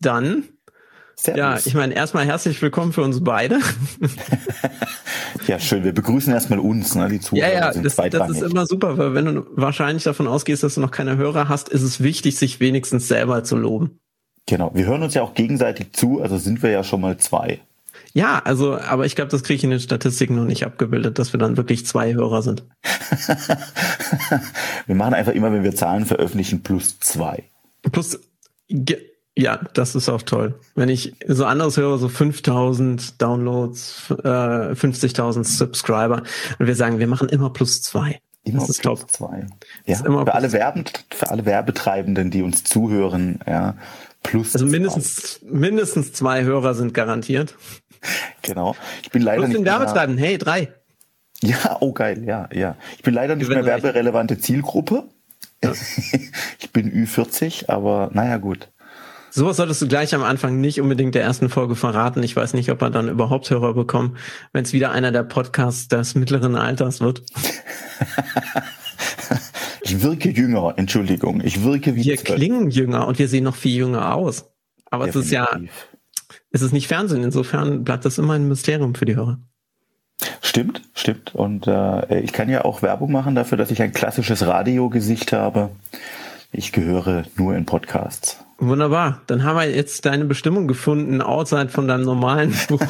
Dann. Servus. Ja, ich meine, erstmal herzlich willkommen für uns beide. ja, schön. Wir begrüßen erstmal uns, ne, die Zuhörer. Ja, ja, das, das ist immer super, weil wenn du wahrscheinlich davon ausgehst, dass du noch keine Hörer hast, ist es wichtig, sich wenigstens selber zu loben. Genau. Wir hören uns ja auch gegenseitig zu, also sind wir ja schon mal zwei. Ja, also, aber ich glaube, das kriege ich in den Statistiken noch nicht abgebildet, dass wir dann wirklich zwei Hörer sind. wir machen einfach immer, wenn wir Zahlen veröffentlichen, plus zwei. Plus, ja, das ist auch toll. Wenn ich so anderes höre, so 5000 Downloads, äh, 50.000 Subscriber und wir sagen, wir machen immer plus zwei. Immer das ist plus top. zwei. Ja, für alle Werben, für alle Werbetreibenden, die uns zuhören, ja, plus Also mindestens, zwei. mindestens zwei Hörer sind garantiert. Genau. Ich bin leider plus nicht den Werbetreibenden, hey, drei. Ja, oh geil, ja, ja. Ich bin leider nicht mehr werberelevante Zielgruppe. Ja. ich bin Ü40, aber naja, gut. Sowas solltest du gleich am Anfang nicht unbedingt der ersten Folge verraten. Ich weiß nicht, ob wir dann überhaupt Hörer bekommen, wenn es wieder einer der Podcasts des mittleren Alters wird. ich wirke jünger, Entschuldigung. Ich wirke wie Wir 12. klingen jünger und wir sehen noch viel jünger aus. Aber Definitiv. es ist ja, es ist nicht Fernsehen. Insofern bleibt das immer ein Mysterium für die Hörer. Stimmt, stimmt. Und äh, ich kann ja auch Werbung machen dafür, dass ich ein klassisches Radiogesicht habe. Ich gehöre nur in Podcasts. Wunderbar. Dann haben wir jetzt deine Bestimmung gefunden, outside von deinem normalen Beruf.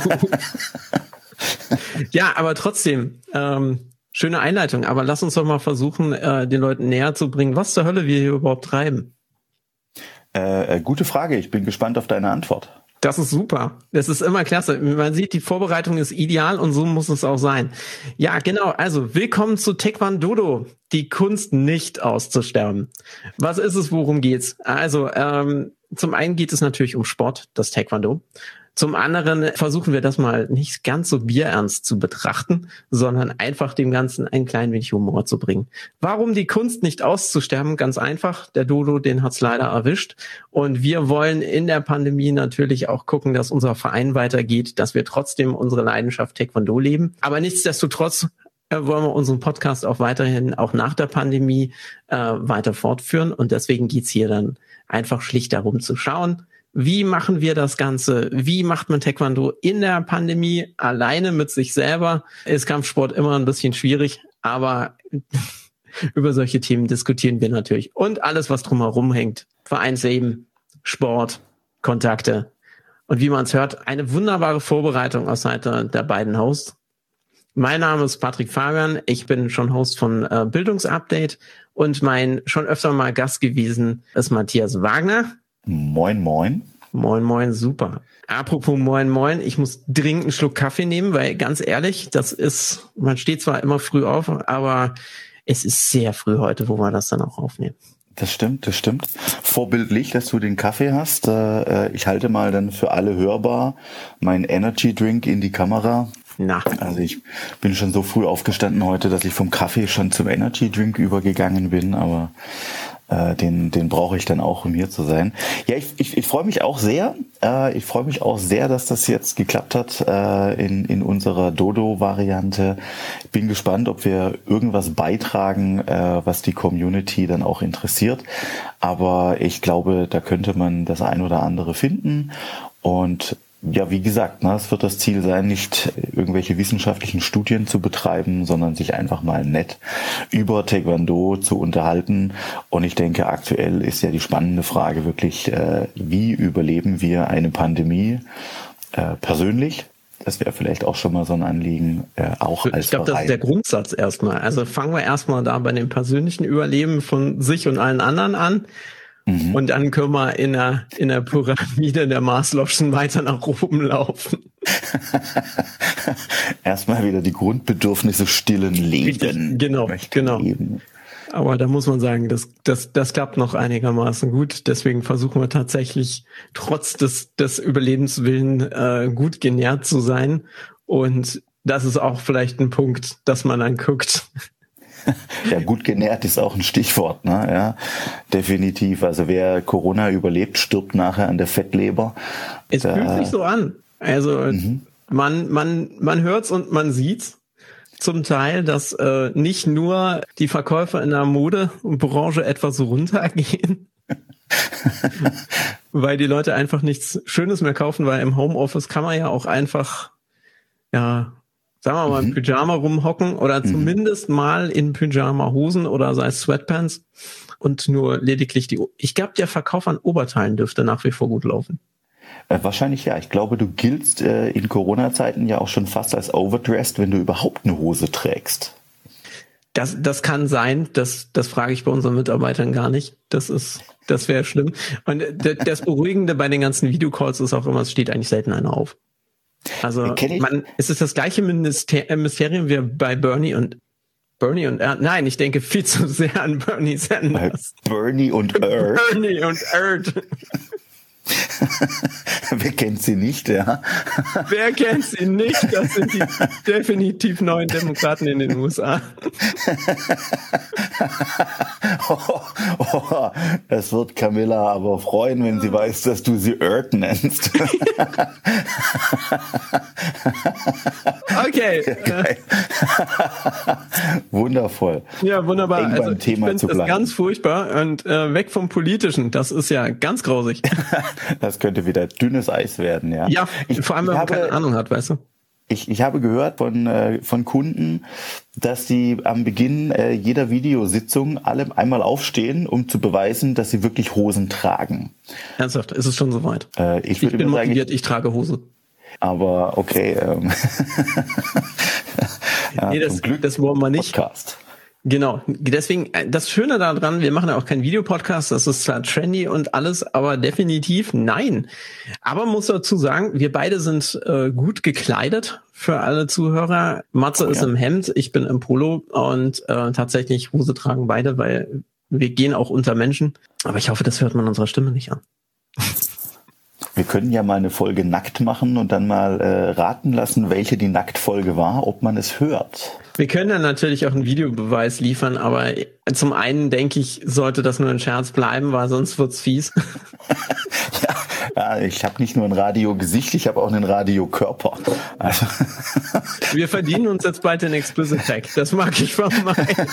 ja, aber trotzdem, ähm, schöne Einleitung. Aber lass uns doch mal versuchen, äh, den Leuten näher zu bringen, was zur Hölle wir hier überhaupt treiben. Äh, äh gute Frage. Ich bin gespannt auf deine Antwort. Das ist super. Das ist immer klasse. Man sieht, die Vorbereitung ist ideal und so muss es auch sein. Ja, genau. Also, willkommen zu Taekwondo, die Kunst nicht auszusterben. Was ist es, worum geht's? Also, ähm, zum einen geht es natürlich um Sport, das Taekwondo. Zum anderen versuchen wir das mal nicht ganz so bierernst zu betrachten, sondern einfach dem Ganzen ein klein wenig Humor zu bringen. Warum die Kunst nicht auszusterben? Ganz einfach. Der Dodo, den hat's leider erwischt. Und wir wollen in der Pandemie natürlich auch gucken, dass unser Verein weitergeht, dass wir trotzdem unsere Leidenschaft Taekwondo leben. Aber nichtsdestotrotz äh, wollen wir unseren Podcast auch weiterhin, auch nach der Pandemie, äh, weiter fortführen. Und deswegen geht's hier dann einfach schlicht darum zu schauen, wie machen wir das Ganze? Wie macht man Taekwondo in der Pandemie alleine mit sich selber? Ist Kampfsport immer ein bisschen schwierig, aber über solche Themen diskutieren wir natürlich. Und alles, was drumherum hängt. Vereinsleben, Sport, Kontakte. Und wie man es hört, eine wunderbare Vorbereitung aus Seite der beiden Hosts. Mein Name ist Patrick Fabian. Ich bin schon Host von äh, Bildungsupdate und mein schon öfter mal Gast gewesen ist Matthias Wagner. Moin, moin. Moin, moin, super. Apropos moin, moin, ich muss dringend einen Schluck Kaffee nehmen, weil ganz ehrlich, das ist, man steht zwar immer früh auf, aber es ist sehr früh heute, wo wir das dann auch aufnehmen. Das stimmt, das stimmt. Vorbildlich, dass du den Kaffee hast. Äh, ich halte mal dann für alle hörbar mein Energy Drink in die Kamera. Na. Also ich bin schon so früh aufgestanden heute, dass ich vom Kaffee schon zum Energy Drink übergegangen bin, aber äh, den, den brauche ich dann auch, um hier zu sein. Ja, ich, ich, ich freue mich auch sehr. Äh, ich freue mich auch sehr, dass das jetzt geklappt hat äh, in, in unserer Dodo-Variante. Bin gespannt, ob wir irgendwas beitragen, äh, was die Community dann auch interessiert. Aber ich glaube, da könnte man das ein oder andere finden. Und ja, wie gesagt, ne, es wird das Ziel sein, nicht irgendwelche wissenschaftlichen Studien zu betreiben, sondern sich einfach mal nett über Taekwondo zu unterhalten. Und ich denke, aktuell ist ja die spannende Frage wirklich, äh, wie überleben wir eine Pandemie äh, persönlich? Das wäre vielleicht auch schon mal so ein Anliegen, äh, auch als Ich glaube, das ist der Grundsatz erstmal. Also fangen wir erstmal da bei dem persönlichen Überleben von sich und allen anderen an. Mhm. Und dann können wir in der, in der Pyramide der Maslow'schen weiter nach oben laufen. Erstmal wieder die Grundbedürfnisse stillen Leben. Genau, genau. Leben. Aber da muss man sagen, das, das, das klappt noch einigermaßen gut. Deswegen versuchen wir tatsächlich trotz des, des Überlebenswillen äh, gut genährt zu sein. Und das ist auch vielleicht ein Punkt, dass man dann guckt, ja, gut genährt ist auch ein Stichwort, ne? Ja, definitiv. Also wer Corona überlebt, stirbt nachher an der Fettleber. Es da, fühlt sich so an. Also mhm. man, man, man hört's und man sieht's zum Teil, dass äh, nicht nur die Verkäufer in der Modebranche etwas runtergehen, weil die Leute einfach nichts Schönes mehr kaufen, weil im Homeoffice kann man ja auch einfach, ja, sagen wir mal, mhm. im Pyjama rumhocken oder mhm. zumindest mal in Pyjama-Hosen oder sei es Sweatpants und nur lediglich die. Ich glaube, der Verkauf an Oberteilen dürfte nach wie vor gut laufen. Äh, wahrscheinlich ja. Ich glaube, du giltst äh, in Corona-Zeiten ja auch schon fast als overdressed, wenn du überhaupt eine Hose trägst. Das, das kann sein. Das, das frage ich bei unseren Mitarbeitern gar nicht. Das ist, das wäre schlimm. Und das Beruhigende bei den ganzen Videocalls ist auch immer, es steht eigentlich selten einer auf. Also man, es ist das gleiche äh, Mysterium wie bei Bernie und Bernie und Erd. Nein, ich denke viel zu sehr an Bernie Sanders. Bernie und Erd. Bernie und Erd. Wer kennt sie nicht, ja? Wer kennt sie nicht? Das sind die definitiv neuen Demokraten in den USA. oh, oh, es wird Camilla aber freuen, wenn sie weiß, dass du sie Earth nennst. okay. Wundervoll. Ja, wunderbar. Also, Thema ich finde das ganz furchtbar und äh, weg vom Politischen. Das ist ja ganz grausig. Das könnte wieder dünnes Eis werden, ja. Ja, ich, vor allem, wenn man habe, keine Ahnung hat, weißt du? Ich, ich habe gehört von, äh, von Kunden, dass sie am Beginn äh, jeder Videositzung alle einmal aufstehen, um zu beweisen, dass sie wirklich Hosen tragen. Ernsthaft, ist es schon soweit? Äh, ich, ich bin motiviert, sagen, ich, ich trage Hose. Aber okay. Ähm. ja, nee, das, Glück das wollen wir nicht. Podcast. Genau. Deswegen, äh, das Schöne daran, wir machen ja auch keinen Videopodcast, das ist zwar trendy und alles, aber definitiv nein. Aber muss dazu sagen, wir beide sind äh, gut gekleidet für alle Zuhörer. Matze oh, ist ja. im Hemd, ich bin im Polo und äh, tatsächlich Hose tragen beide, weil wir gehen auch unter Menschen. Aber ich hoffe, das hört man unserer Stimme nicht an. Wir können ja mal eine Folge nackt machen und dann mal äh, raten lassen, welche die Nacktfolge war, ob man es hört. Wir können dann natürlich auch einen Videobeweis liefern, aber zum einen denke ich, sollte das nur ein Scherz bleiben, weil sonst wird's fies. ja, ja, ich habe nicht nur ein Radiogesicht, ich habe auch einen Radiokörper. Also. Wir verdienen uns jetzt bald den Explicit Tag. Das mag ich vermeiden.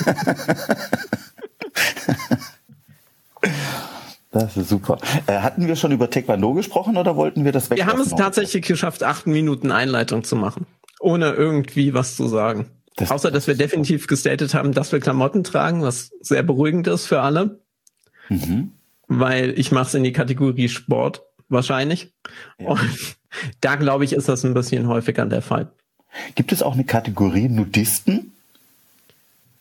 Das ist super. Äh, hatten wir schon über Taekwondo gesprochen oder wollten wir das weg? Wir haben es tatsächlich geschafft, acht Minuten Einleitung zu machen, ohne irgendwie was zu sagen. Das Außer, dass wir definitiv gestatet haben, dass wir Klamotten tragen, was sehr beruhigend ist für alle. Mhm. Weil ich mache es in die Kategorie Sport wahrscheinlich. Ja. Und da glaube ich, ist das ein bisschen häufiger der Fall. Gibt es auch eine Kategorie Nudisten?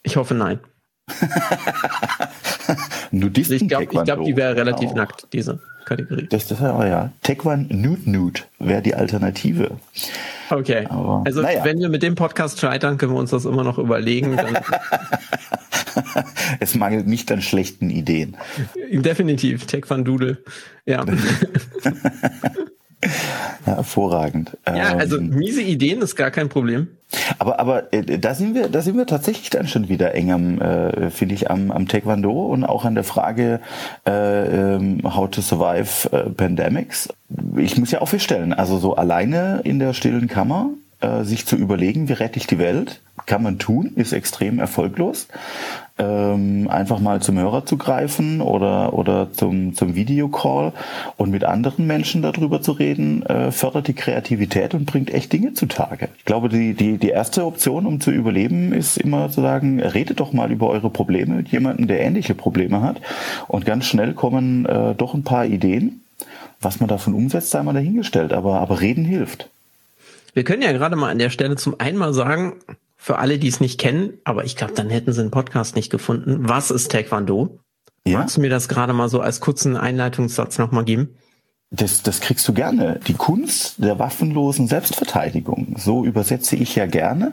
Ich hoffe nein. Nudisten Ich glaube, glaub, die wäre relativ oh. nackt, diese Kategorie. Das, das aber ja. Taekwondo Nude Nude wäre die Alternative. Okay. Aber, also naja. wenn wir mit dem Podcast scheitern, können wir uns das immer noch überlegen. es mangelt nicht an schlechten Ideen. Definitiv. Taekwondo. Ja. Ja, hervorragend. Ja, also ähm, miese Ideen ist gar kein Problem. Aber aber äh, da sind wir da sind wir tatsächlich dann schon wieder eng am äh, finde ich am am Taekwondo und auch an der Frage äh, ähm, how to survive äh, pandemics. Ich muss ja auch feststellen, also so alleine in der stillen Kammer äh, sich zu überlegen, wie rette ich die Welt, kann man tun, ist extrem erfolglos. Ähm, einfach mal zum Hörer zu greifen oder, oder zum, zum Videocall und mit anderen Menschen darüber zu reden, äh, fördert die Kreativität und bringt echt Dinge zutage. Ich glaube, die, die, die erste Option, um zu überleben, ist immer zu sagen, redet doch mal über eure Probleme mit jemandem, der ähnliche Probleme hat. Und ganz schnell kommen äh, doch ein paar Ideen. Was man davon umsetzt, sei mal dahingestellt, aber, aber reden hilft. Wir können ja gerade mal an der Stelle zum einen mal sagen, für alle, die es nicht kennen, aber ich glaube, dann hätten sie einen Podcast nicht gefunden. Was ist Taekwondo? Ja. Magst du mir das gerade mal so als kurzen Einleitungssatz nochmal geben? Das, das kriegst du gerne. Die Kunst der waffenlosen Selbstverteidigung. So übersetze ich ja gerne.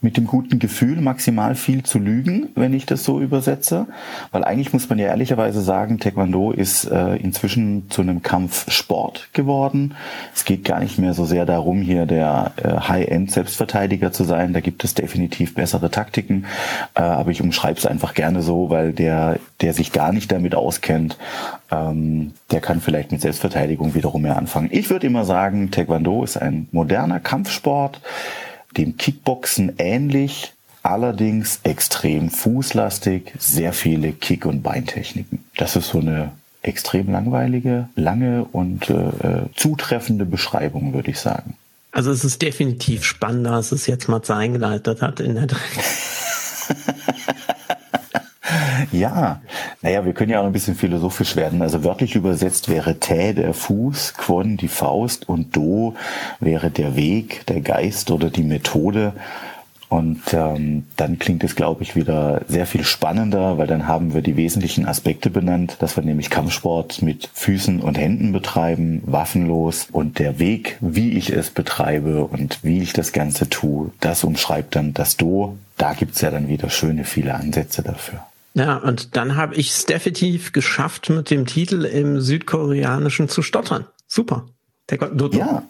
Mit dem guten Gefühl, maximal viel zu lügen, wenn ich das so übersetze. Weil eigentlich muss man ja ehrlicherweise sagen, Taekwondo ist äh, inzwischen zu einem Kampfsport geworden. Es geht gar nicht mehr so sehr darum, hier der äh, High-End-Selbstverteidiger zu sein. Da gibt es definitiv bessere Taktiken. Äh, aber ich umschreibe es einfach gerne so, weil der, der sich gar nicht damit auskennt, ähm, der kann vielleicht mit Selbstverteidigung wiederum mehr anfangen. Ich würde immer sagen, Taekwondo ist ein moderner Kampfsport, dem Kickboxen ähnlich, allerdings extrem fußlastig, sehr viele Kick- und Beintechniken. Das ist so eine extrem langweilige, lange und äh, zutreffende Beschreibung, würde ich sagen. Also es ist definitiv spannender, als es jetzt mal eingeleitet hat in der Ja, naja, wir können ja auch ein bisschen philosophisch werden. Also wörtlich übersetzt wäre Tä der Fuß, Quon die Faust und Do wäre der Weg, der Geist oder die Methode. Und ähm, dann klingt es, glaube ich, wieder sehr viel spannender, weil dann haben wir die wesentlichen Aspekte benannt, dass wir nämlich Kampfsport mit Füßen und Händen betreiben, waffenlos. Und der Weg, wie ich es betreibe und wie ich das Ganze tue, das umschreibt dann das Do. Da gibt's ja dann wieder schöne viele Ansätze dafür. Ja, und dann habe ich es definitiv geschafft, mit dem Titel im Südkoreanischen zu stottern. Super. Ja,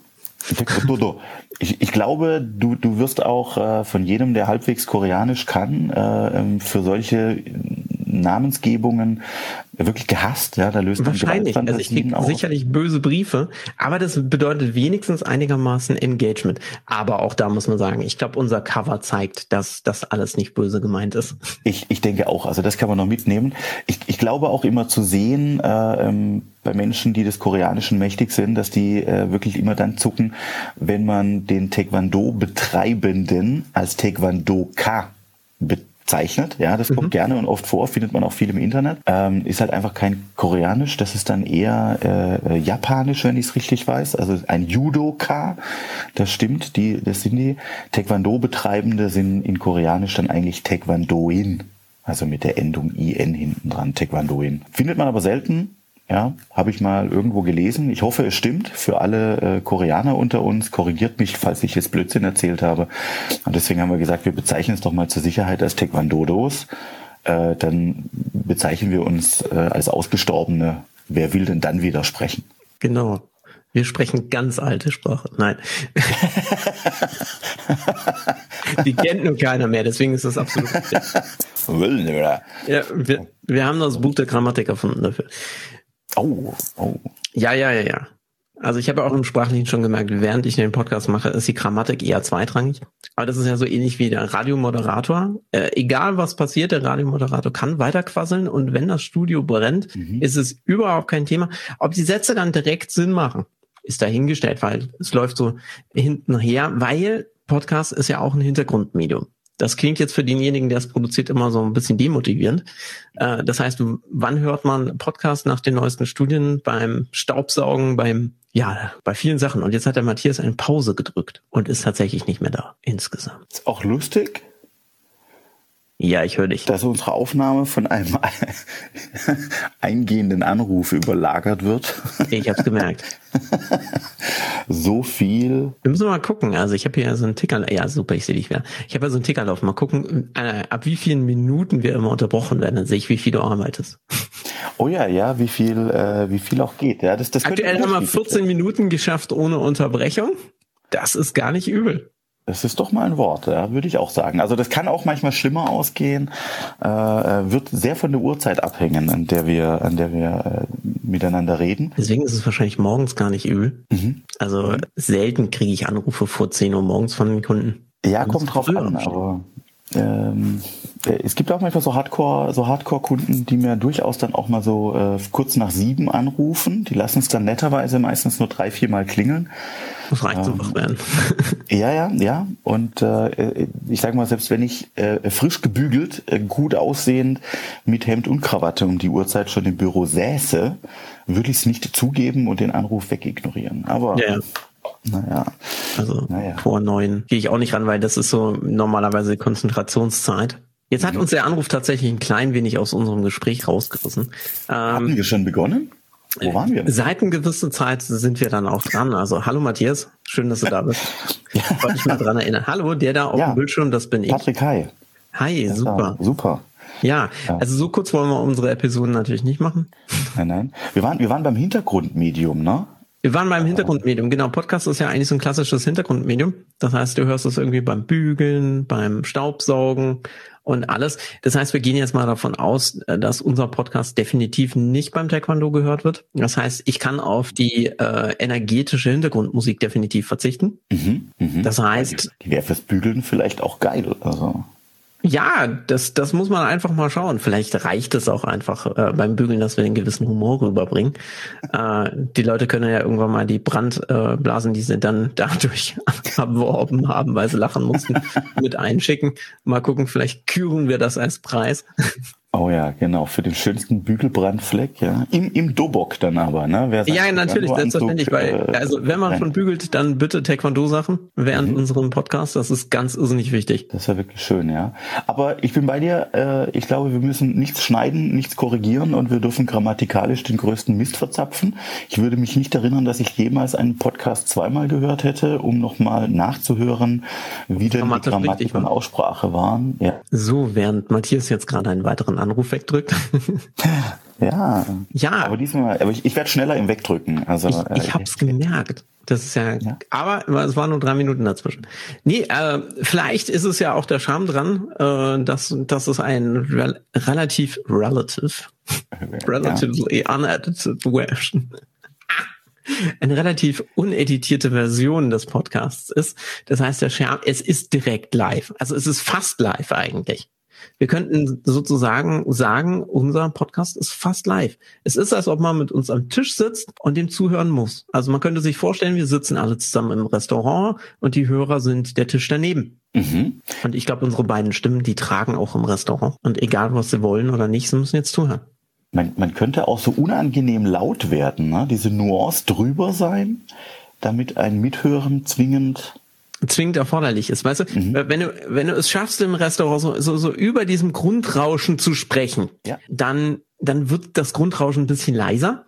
ich, ich glaube, du, du wirst auch äh, von jedem, der halbwegs Koreanisch kann, äh, ähm, für solche Namensgebungen wirklich gehasst. Ja, da löst Wahrscheinlich. Also ich kriege sicherlich böse Briefe, aber das bedeutet wenigstens einigermaßen Engagement. Aber auch da muss man sagen, ich glaube, unser Cover zeigt, dass das alles nicht böse gemeint ist. Ich, ich denke auch. Also das kann man noch mitnehmen. Ich, ich glaube auch immer zu sehen, äh, ähm, bei Menschen, die des Koreanischen mächtig sind, dass die äh, wirklich immer dann zucken, wenn man den Taekwondo-Betreibenden als Taekwondo-Ka zeichnet. Ja, das mhm. kommt gerne und oft vor, findet man auch viel im Internet. Ähm, ist halt einfach kein Koreanisch, das ist dann eher äh, äh Japanisch, wenn ich es richtig weiß. Also ein Judoka, das stimmt, die, das sind die. Taekwondo-Betreibende sind in Koreanisch dann eigentlich Taekwondoin. Also mit der Endung IN hinten dran, Taekwondoin. Findet man aber selten, ja, habe ich mal irgendwo gelesen. Ich hoffe, es stimmt. Für alle äh, Koreaner unter uns, korrigiert mich, falls ich jetzt Blödsinn erzählt habe. Und deswegen haben wir gesagt, wir bezeichnen es doch mal zur Sicherheit als Taekwondodos. Äh, dann bezeichnen wir uns äh, als Ausgestorbene. Wer will denn dann widersprechen? Genau. Wir sprechen ganz alte Sprache. Nein. Die kennt nur keiner mehr, deswegen ist das absolut ja, wir, wir haben das Buch der Grammatik erfunden dafür. Oh, oh. Ja, ja, ja, ja. Also ich habe auch im Sprachlichen schon gemerkt, während ich den Podcast mache, ist die Grammatik eher zweitrangig. Aber das ist ja so ähnlich wie der Radiomoderator. Äh, egal was passiert, der Radiomoderator kann weiterquasseln und wenn das Studio brennt, mhm. ist es überhaupt kein Thema. Ob die Sätze dann direkt Sinn machen, ist dahingestellt, weil es läuft so hinten her, weil Podcast ist ja auch ein Hintergrundmedium. Das klingt jetzt für denjenigen, der es produziert, immer so ein bisschen demotivierend. Äh, das heißt, wann hört man Podcast nach den neuesten Studien? Beim Staubsaugen, beim, ja, bei vielen Sachen. Und jetzt hat der Matthias eine Pause gedrückt und ist tatsächlich nicht mehr da insgesamt. Ist auch lustig. Ja, ich höre dich. Dass unsere Aufnahme von einem eingehenden Anruf überlagert wird. Ich hab's gemerkt. so viel. Wir müssen mal gucken. Also ich habe hier so einen Ticker. Ja, super, ich sehe dich wieder. Ich habe ja so einen Ticker laufen. Mal gucken, äh, ab wie vielen Minuten wir immer unterbrochen werden. Dann sehe ich, wie viel du arbeitest. Oh ja, ja, wie viel, äh, wie viel auch geht. Ja, das, das Aktuell haben wir 14 Minuten geschafft ohne Unterbrechung. Das ist gar nicht übel. Das ist doch mal ein Wort, ja, würde ich auch sagen. Also das kann auch manchmal schlimmer ausgehen, äh, äh, wird sehr von der Uhrzeit abhängen, an der wir, an der wir äh, miteinander reden. Deswegen ist es wahrscheinlich morgens gar nicht übel. Mhm. Also selten kriege ich Anrufe vor 10 Uhr morgens von den Kunden. Ja, kommt drauf an, aber ähm, äh, es gibt auch manchmal so Hardcore, so Hardcore-Kunden, die mir durchaus dann auch mal so äh, kurz nach sieben anrufen. Die lassen es dann netterweise meistens nur drei, vier Mal klingeln. Das reicht ähm, werden. ja, ja, ja. Und äh, ich sage mal, selbst wenn ich äh, frisch gebügelt, äh, gut aussehend, mit Hemd und Krawatte um die Uhrzeit schon im Büro säße, würde ich es nicht zugeben und den Anruf wegignorieren. Aber ja, ja. Naja. Also naja. vor neun gehe ich auch nicht ran, weil das ist so normalerweise Konzentrationszeit. Jetzt hat uns der Anruf tatsächlich ein klein wenig aus unserem Gespräch rausgerissen. Hatten ähm, wir schon begonnen? Wo waren wir? Seit einer gewissen Zeit sind wir dann auch dran. Also hallo Matthias, schön, dass du da bist. ja. Ich wollte mich mal dran erinnern. Hallo, der da auf ja. dem Bildschirm, das bin ich. Patrick, hi. Hi, ja, super. Super. Ja, ja, also so kurz wollen wir unsere Episoden natürlich nicht machen. Nein, nein. Wir waren, wir waren beim Hintergrundmedium, ne? Wir waren beim Hintergrundmedium, genau. Podcast ist ja eigentlich so ein klassisches Hintergrundmedium. Das heißt, du hörst es irgendwie beim Bügeln, beim Staubsaugen und alles. Das heißt, wir gehen jetzt mal davon aus, äh, dass unser Podcast definitiv nicht beim Taekwondo gehört wird. Das heißt, ich kann auf die äh, energetische Hintergrundmusik definitiv verzichten. Mhm, mh. Das heißt, die wäre fürs Bügeln vielleicht auch geil. Also Ja, das, das muss man einfach mal schauen. Vielleicht reicht es auch einfach äh, beim Bügeln, dass wir den gewissen Humor rüberbringen. äh, die Leute können ja irgendwann mal die Brandblasen, äh, die sie dann dadurch abworben haben, weil sie lachen mussten, mit einschicken. Mal gucken, vielleicht küren wir das als Preis. Oh ja, genau, für den schönsten Bügelbrandfleck, ja. Im, im Dobok dann aber, ne? Wer sagt, ja, natürlich, selbstverständlich, weil, äh, also wenn man schon bügelt, dann bitte Taekwondo-Sachen während mhm. unserem Podcast, das ist ganz irrsinnig wichtig. Das ist ja wirklich schön, ja. Aber ich bin bei dir, äh, ich glaube, wir müssen nichts schneiden, nichts korrigieren und wir dürfen grammatikalisch den größten Mist verzapfen. Ich würde mich nicht erinnern, dass ich jemals einen Podcast zweimal gehört hätte, um nochmal nachzuhören, wie denn die Grammatik und Aussprache waren. Ja. So, während Matthias jetzt gerade einen weiteren Anruf wegdrückt. ja. Ja. Aber diesmal, aber ich, ich werde schneller im Wegdrücken. Also, ich, ich äh, habe es gemerkt. Das ist ja, ja, aber es waren nur drei Minuten dazwischen. Nee, äh, vielleicht ist es ja auch der Charme dran, äh, dass, dass es ein rel relativ relative, relatively ja. unedited version eine relativ uneditierte Version des Podcasts ist. Das heißt, der Charme, es ist direkt live. Also es ist fast live eigentlich. Wir könnten sozusagen sagen, unser Podcast ist fast live. Es ist, als ob man mit uns am Tisch sitzt und dem zuhören muss. Also man könnte sich vorstellen, wir sitzen alle zusammen im Restaurant und die Hörer sind der Tisch daneben. Mhm. Und ich glaube, unsere beiden Stimmen, die tragen auch im Restaurant. Und egal, was sie wollen oder nicht, sie müssen jetzt zuhören. Man, man könnte auch so unangenehm laut werden, ne? diese Nuance drüber sein, damit ein Mithören zwingend zwingend erforderlich ist. Weißt du, mhm. wenn du, wenn du es schaffst, im Restaurant so, so, so über diesem Grundrauschen zu sprechen, ja. dann, dann wird das Grundrauschen ein bisschen leiser.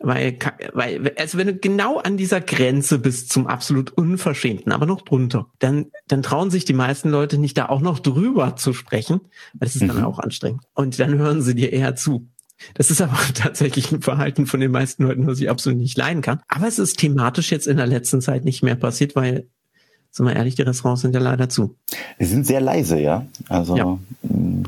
Weil, weil, also wenn du genau an dieser Grenze bist zum absolut Unverschämten, aber noch drunter, dann, dann trauen sich die meisten Leute nicht da auch noch drüber zu sprechen, weil das ist mhm. dann auch anstrengend. Und dann hören sie dir eher zu. Das ist aber tatsächlich ein Verhalten von den meisten Leuten, was ich absolut nicht leiden kann. Aber es ist thematisch jetzt in der letzten Zeit nicht mehr passiert, weil sind wir ehrlich, die Restaurants sind ja leider zu. Sie sind sehr leise, ja. Also ja.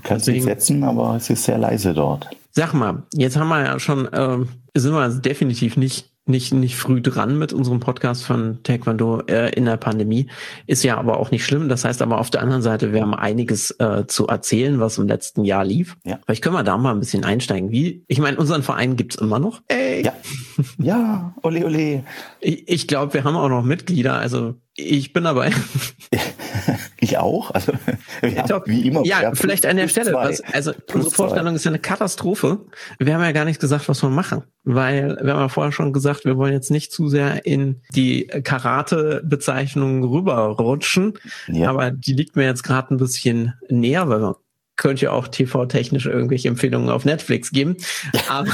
kannst du nicht setzen, aber es ist sehr leise dort. Sag mal, jetzt haben wir ja schon, äh, sind wir definitiv nicht nicht, nicht früh dran mit unserem Podcast von Taekwondo äh, in der Pandemie. Ist ja aber auch nicht schlimm. Das heißt aber auf der anderen Seite, wir haben einiges äh, zu erzählen, was im letzten Jahr lief. Ja. Vielleicht können wir da mal ein bisschen einsteigen. Wie, ich meine, unseren Verein gibt's immer noch. Ey. Ja. Ja, ole ole. Ich, ich glaube, wir haben auch noch Mitglieder. Also ich bin dabei. Ich auch. Also ja, wie immer. Ja, vielleicht an der Stelle. Was, also unsere Vorstellung ist ja eine Katastrophe. Wir haben ja gar nicht gesagt, was wir machen, weil wir haben ja vorher schon gesagt, wir wollen jetzt nicht zu sehr in die Karate-Bezeichnung rüberrutschen. Ja. Aber die liegt mir jetzt gerade ein bisschen näher, weil man könnte ja auch TV-technisch irgendwelche Empfehlungen auf Netflix geben. Aber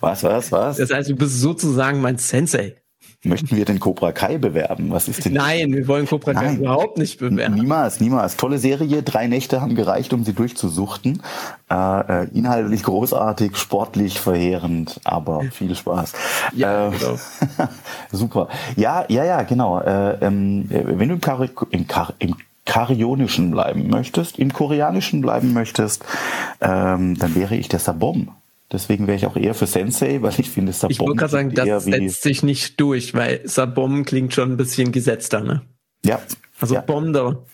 was, was, was? Das heißt, du bist sozusagen mein Sensei. Möchten wir den Cobra Kai bewerben? Was ist denn? Nein, wir wollen Cobra Kai Nein. überhaupt nicht bewerben. Niemals, niemals. Tolle Serie. Drei Nächte haben gereicht, um sie durchzusuchten. Äh, äh, inhaltlich großartig, sportlich verheerend, aber viel Spaß. Ja, äh, genau. super. Ja, ja, ja, genau. Äh, ähm, wenn du im, Kar im, Kar im Karionischen bleiben möchtest, im Koreanischen bleiben möchtest, ähm, dann wäre ich der Sabom. Deswegen wäre ich auch eher für Sensei, weil ich finde Sabom. Ich wollte gerade sagen, das setzt sich nicht durch, weil Sabom klingt schon ein bisschen gesetzter, ne? Ja. Also ja. Bomber.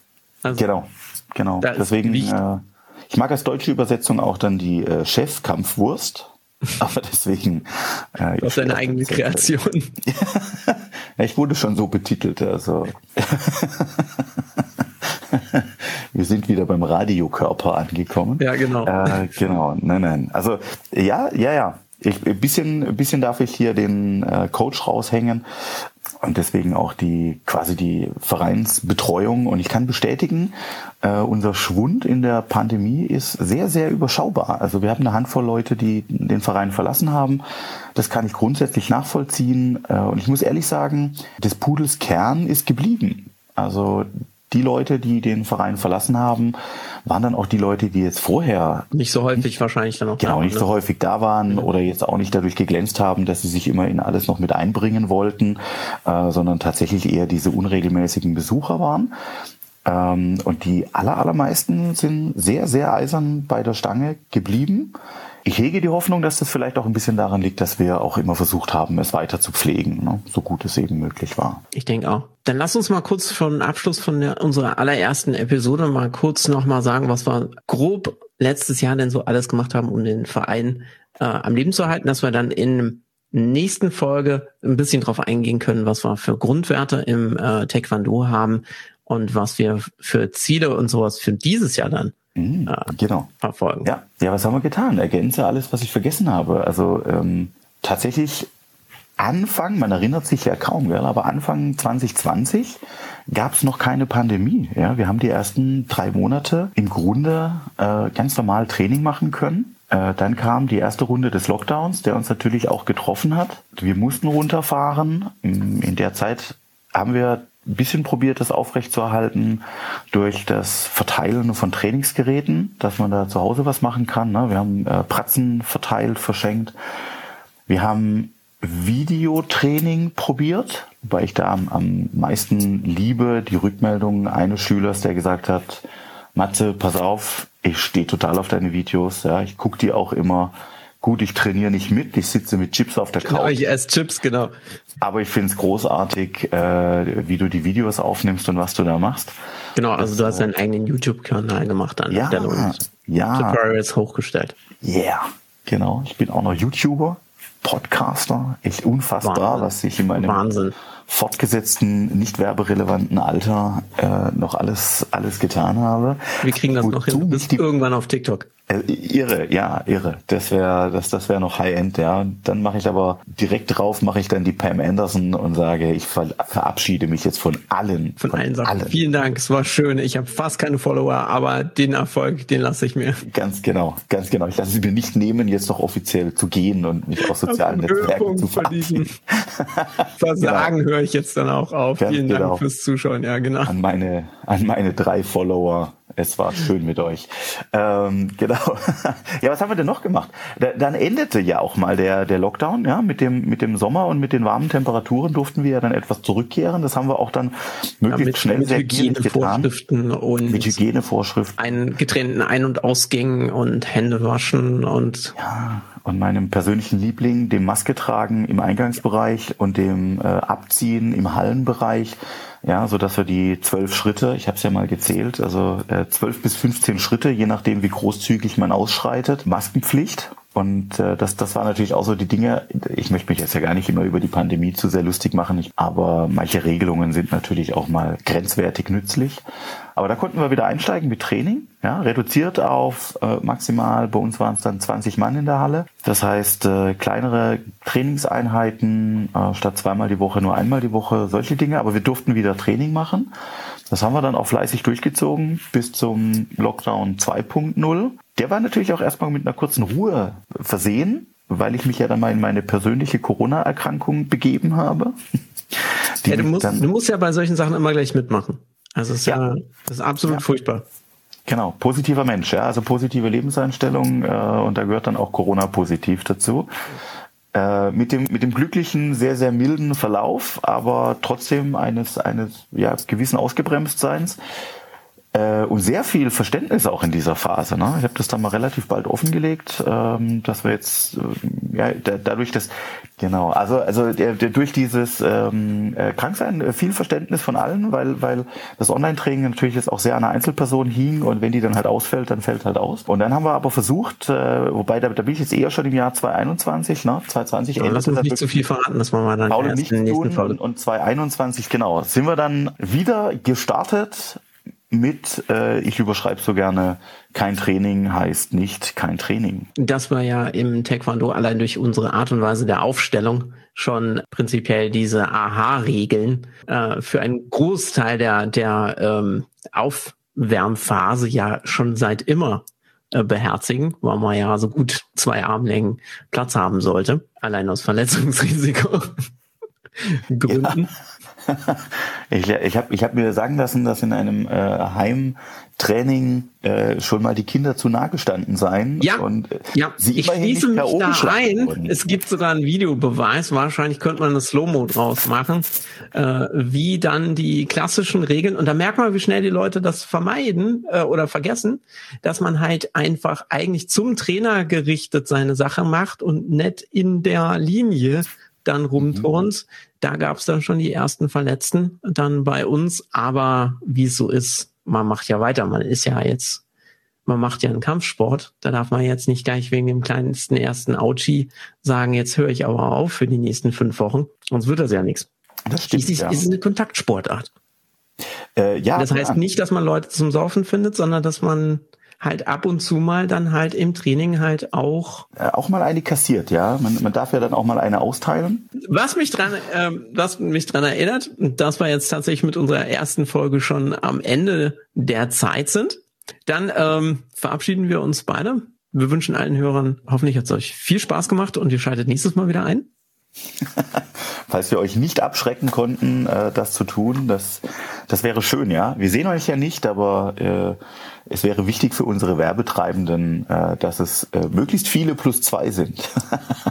Also genau, genau. Deswegen, äh, ich mag als deutsche Übersetzung auch dann die äh, Chefkampfwurst. Aber deswegen. Äh, du hast deine eigene Kreation. ja, ich wurde schon so betitelt, also. Wir sind wieder beim Radiokörper angekommen. Ja, genau. Äh, genau, nein, nein. Also ja, ja, ja. Ich, ein bisschen, ein bisschen darf ich hier den äh, Coach raushängen und deswegen auch die quasi die Vereinsbetreuung. Und ich kann bestätigen, äh, unser Schwund in der Pandemie ist sehr, sehr überschaubar. Also wir haben eine Handvoll Leute, die den Verein verlassen haben. Das kann ich grundsätzlich nachvollziehen. Äh, und ich muss ehrlich sagen, des Pudels Kern ist geblieben. Also die Leute, die den Verein verlassen haben, waren dann auch die Leute, die jetzt vorher nicht so häufig nicht, wahrscheinlich dann auch genau nicht ne? so häufig da waren oder jetzt auch nicht dadurch geglänzt haben, dass sie sich immer in alles noch mit einbringen wollten, äh, sondern tatsächlich eher diese unregelmäßigen Besucher waren. Ähm, und die aller, allermeisten sind sehr, sehr eisern bei der Stange geblieben. Ich hege die Hoffnung, dass das vielleicht auch ein bisschen daran liegt, dass wir auch immer versucht haben, es weiter zu pflegen, ne? so gut es eben möglich war. Ich denke auch. Dann lass uns mal kurz von Abschluss von der, unserer allerersten Episode mal kurz nochmal sagen, was wir grob letztes Jahr denn so alles gemacht haben, um den Verein äh, am Leben zu erhalten, dass wir dann in nächsten Folge ein bisschen drauf eingehen können, was wir für Grundwerte im äh, Taekwondo haben und was wir für Ziele und sowas für dieses Jahr dann Mhm, genau. verfolgen. Ja. ja, was haben wir getan? Ergänze alles, was ich vergessen habe. Also ähm, tatsächlich Anfang, man erinnert sich ja kaum, gell, aber Anfang 2020 gab es noch keine Pandemie. Ja, wir haben die ersten drei Monate im Grunde äh, ganz normal Training machen können. Äh, dann kam die erste Runde des Lockdowns, der uns natürlich auch getroffen hat. Wir mussten runterfahren. In der Zeit haben wir ein bisschen probiert, das aufrechtzuerhalten durch das Verteilen von Trainingsgeräten, dass man da zu Hause was machen kann. Ne? Wir haben äh, Pratzen verteilt, verschenkt. Wir haben Videotraining probiert, weil ich da am, am meisten liebe die Rückmeldung eines Schülers, der gesagt hat, Matze, pass auf, ich stehe total auf deine Videos, ja, ich gucke die auch immer. Gut, ich trainiere nicht mit, ich sitze mit Chips auf der Couch. Genau, ich esse Chips, genau. Aber ich finde es großartig, äh, wie du die Videos aufnimmst und was du da machst. Genau, also du hast deinen eigenen YouTube-Kanal gemacht an ja, Stelle und ja. Tutorials hochgestellt. Yeah, genau. Ich bin auch noch YouTuber, Podcaster. Echt unfassbar, Wahnsinn. was ich in meinem Wahnsinn. fortgesetzten, nicht werberelevanten Alter äh, noch alles, alles getan habe. Wir kriegen das noch hin. Du bist irgendwann auf TikTok. Äh, irre, ja, irre. Das wäre das, das wäre noch High-End, ja. Dann mache ich aber direkt drauf, mache ich dann die Pam Anderson und sage, ich ver verabschiede mich jetzt von allen. Von, von allen Sachen. Allen. Vielen Dank, es war schön. Ich habe fast keine Follower, aber den Erfolg, den lasse ich mir. Ganz genau, ganz genau. Ich lasse es mir nicht nehmen, jetzt noch offiziell zu gehen und mich aus sozialen Netzwerken zu verabschieden. Versagen genau. höre ich jetzt dann auch auf. Ganz Vielen genau. Dank fürs Zuschauen, ja, genau. An meine, an meine drei Follower es war schön mit euch. Ähm, genau. ja, was haben wir denn noch gemacht? Da, dann endete ja auch mal der, der Lockdown, ja, mit dem, mit dem Sommer und mit den warmen Temperaturen durften wir ja dann etwas zurückkehren. Das haben wir auch dann möglichst ja, schnell mit Hygienevorschriften und mit Hygienevorschriften. Einen getrennten Ein- und Ausgängen und Hände waschen und ja, und meinem persönlichen Liebling, dem Maske tragen im Eingangsbereich und dem äh, Abziehen im Hallenbereich ja, so dass wir die zwölf Schritte, ich habe es ja mal gezählt, also äh, zwölf bis 15 Schritte, je nachdem wie großzügig man ausschreitet, Maskenpflicht und äh, das, das war natürlich auch so die Dinge, ich möchte mich jetzt ja gar nicht immer über die Pandemie zu sehr lustig machen, ich, aber manche Regelungen sind natürlich auch mal grenzwertig nützlich. Aber da konnten wir wieder einsteigen mit Training, ja, reduziert auf äh, maximal, bei uns waren es dann 20 Mann in der Halle. Das heißt, äh, kleinere Trainingseinheiten, äh, statt zweimal die Woche nur einmal die Woche, solche Dinge, aber wir durften wieder Training machen. Das haben wir dann auch fleißig durchgezogen bis zum Lockdown 2.0. Der war natürlich auch erstmal mit einer kurzen Ruhe versehen, weil ich mich ja dann mal in meine persönliche Corona-Erkrankung begeben habe. Ja, du, musst, du musst ja bei solchen Sachen immer gleich mitmachen. Also es ist ja, ja das ist absolut ja. furchtbar. Genau, positiver Mensch, ja, also positive Lebenseinstellung äh, und da gehört dann auch Corona positiv dazu. Äh, mit dem mit dem glücklichen, sehr sehr milden Verlauf, aber trotzdem eines eines ja gewissen Ausgebremstseins äh, und sehr viel Verständnis auch in dieser Phase. Ne? Ich habe das dann mal relativ bald offengelegt, ähm, dass wir jetzt äh, ja da, dadurch, dass genau, also also der, der, durch dieses ähm, äh, Kranksein äh, viel Verständnis von allen, weil weil das Online-Training natürlich jetzt auch sehr an einer Einzelperson hing und wenn die dann halt ausfällt, dann fällt halt aus. Und dann haben wir aber versucht, äh, wobei da, da bin ich jetzt eher schon im Jahr 2021, ne? 2020. Ja, lass uns nicht zu viel verraten, dass man mal dann erst nicht in tun und, und 2021 genau sind wir dann wieder gestartet mit, äh, ich überschreibe so gerne, kein Training heißt nicht kein Training. Das war ja im Taekwondo allein durch unsere Art und Weise der Aufstellung schon prinzipiell diese Aha-Regeln äh, für einen Großteil der, der ähm, Aufwärmphase ja schon seit immer äh, beherzigen, weil man ja so gut zwei Armlängen Platz haben sollte, allein aus Verletzungsrisiko. Gründen. Ja. Ich, ich habe ich hab mir sagen lassen, dass in einem äh, Heimtraining äh, schon mal die Kinder zu nah gestanden seien. Ja, und, äh, ja. sie ich schließe mich da ein. Wurden. Es gibt sogar einen Videobeweis. Wahrscheinlich könnte man eine Slow-Mo draus machen, äh, wie dann die klassischen Regeln. Und da merkt man, wie schnell die Leute das vermeiden äh, oder vergessen, dass man halt einfach eigentlich zum Trainer gerichtet seine Sache macht und nicht in der Linie dann rumturnt. Mhm. Da gab es dann schon die ersten Verletzten dann bei uns. Aber wie es so ist, man macht ja weiter. Man ist ja jetzt, man macht ja einen Kampfsport. Da darf man jetzt nicht gleich wegen dem kleinsten ersten Ouchie sagen, jetzt höre ich aber auf für die nächsten fünf Wochen. Sonst wird das ja nichts. Das stimmt, Schließlich ja. ist es eine Kontaktsportart. Äh, ja, das heißt nicht, dass man Leute zum Saufen findet, sondern dass man halt ab und zu mal dann halt im Training halt auch äh, auch mal eine kassiert, ja. Man, man darf ja dann auch mal eine austeilen. Was mich dran, äh, was mich dran erinnert, dass wir jetzt tatsächlich mit unserer ersten Folge schon am Ende der Zeit sind, dann ähm, verabschieden wir uns beide. Wir wünschen allen Hörern, hoffentlich hat es euch viel Spaß gemacht und ihr schaltet nächstes Mal wieder ein. Falls wir euch nicht abschrecken konnten, äh, das zu tun, das, das wäre schön, ja. Wir sehen euch ja nicht, aber äh, es wäre wichtig für unsere Werbetreibenden, äh, dass es äh, möglichst viele plus zwei sind.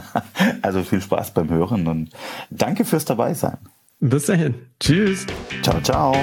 also viel Spaß beim Hören und danke fürs Dabeisein. Bis dahin. Tschüss. Ciao, ciao.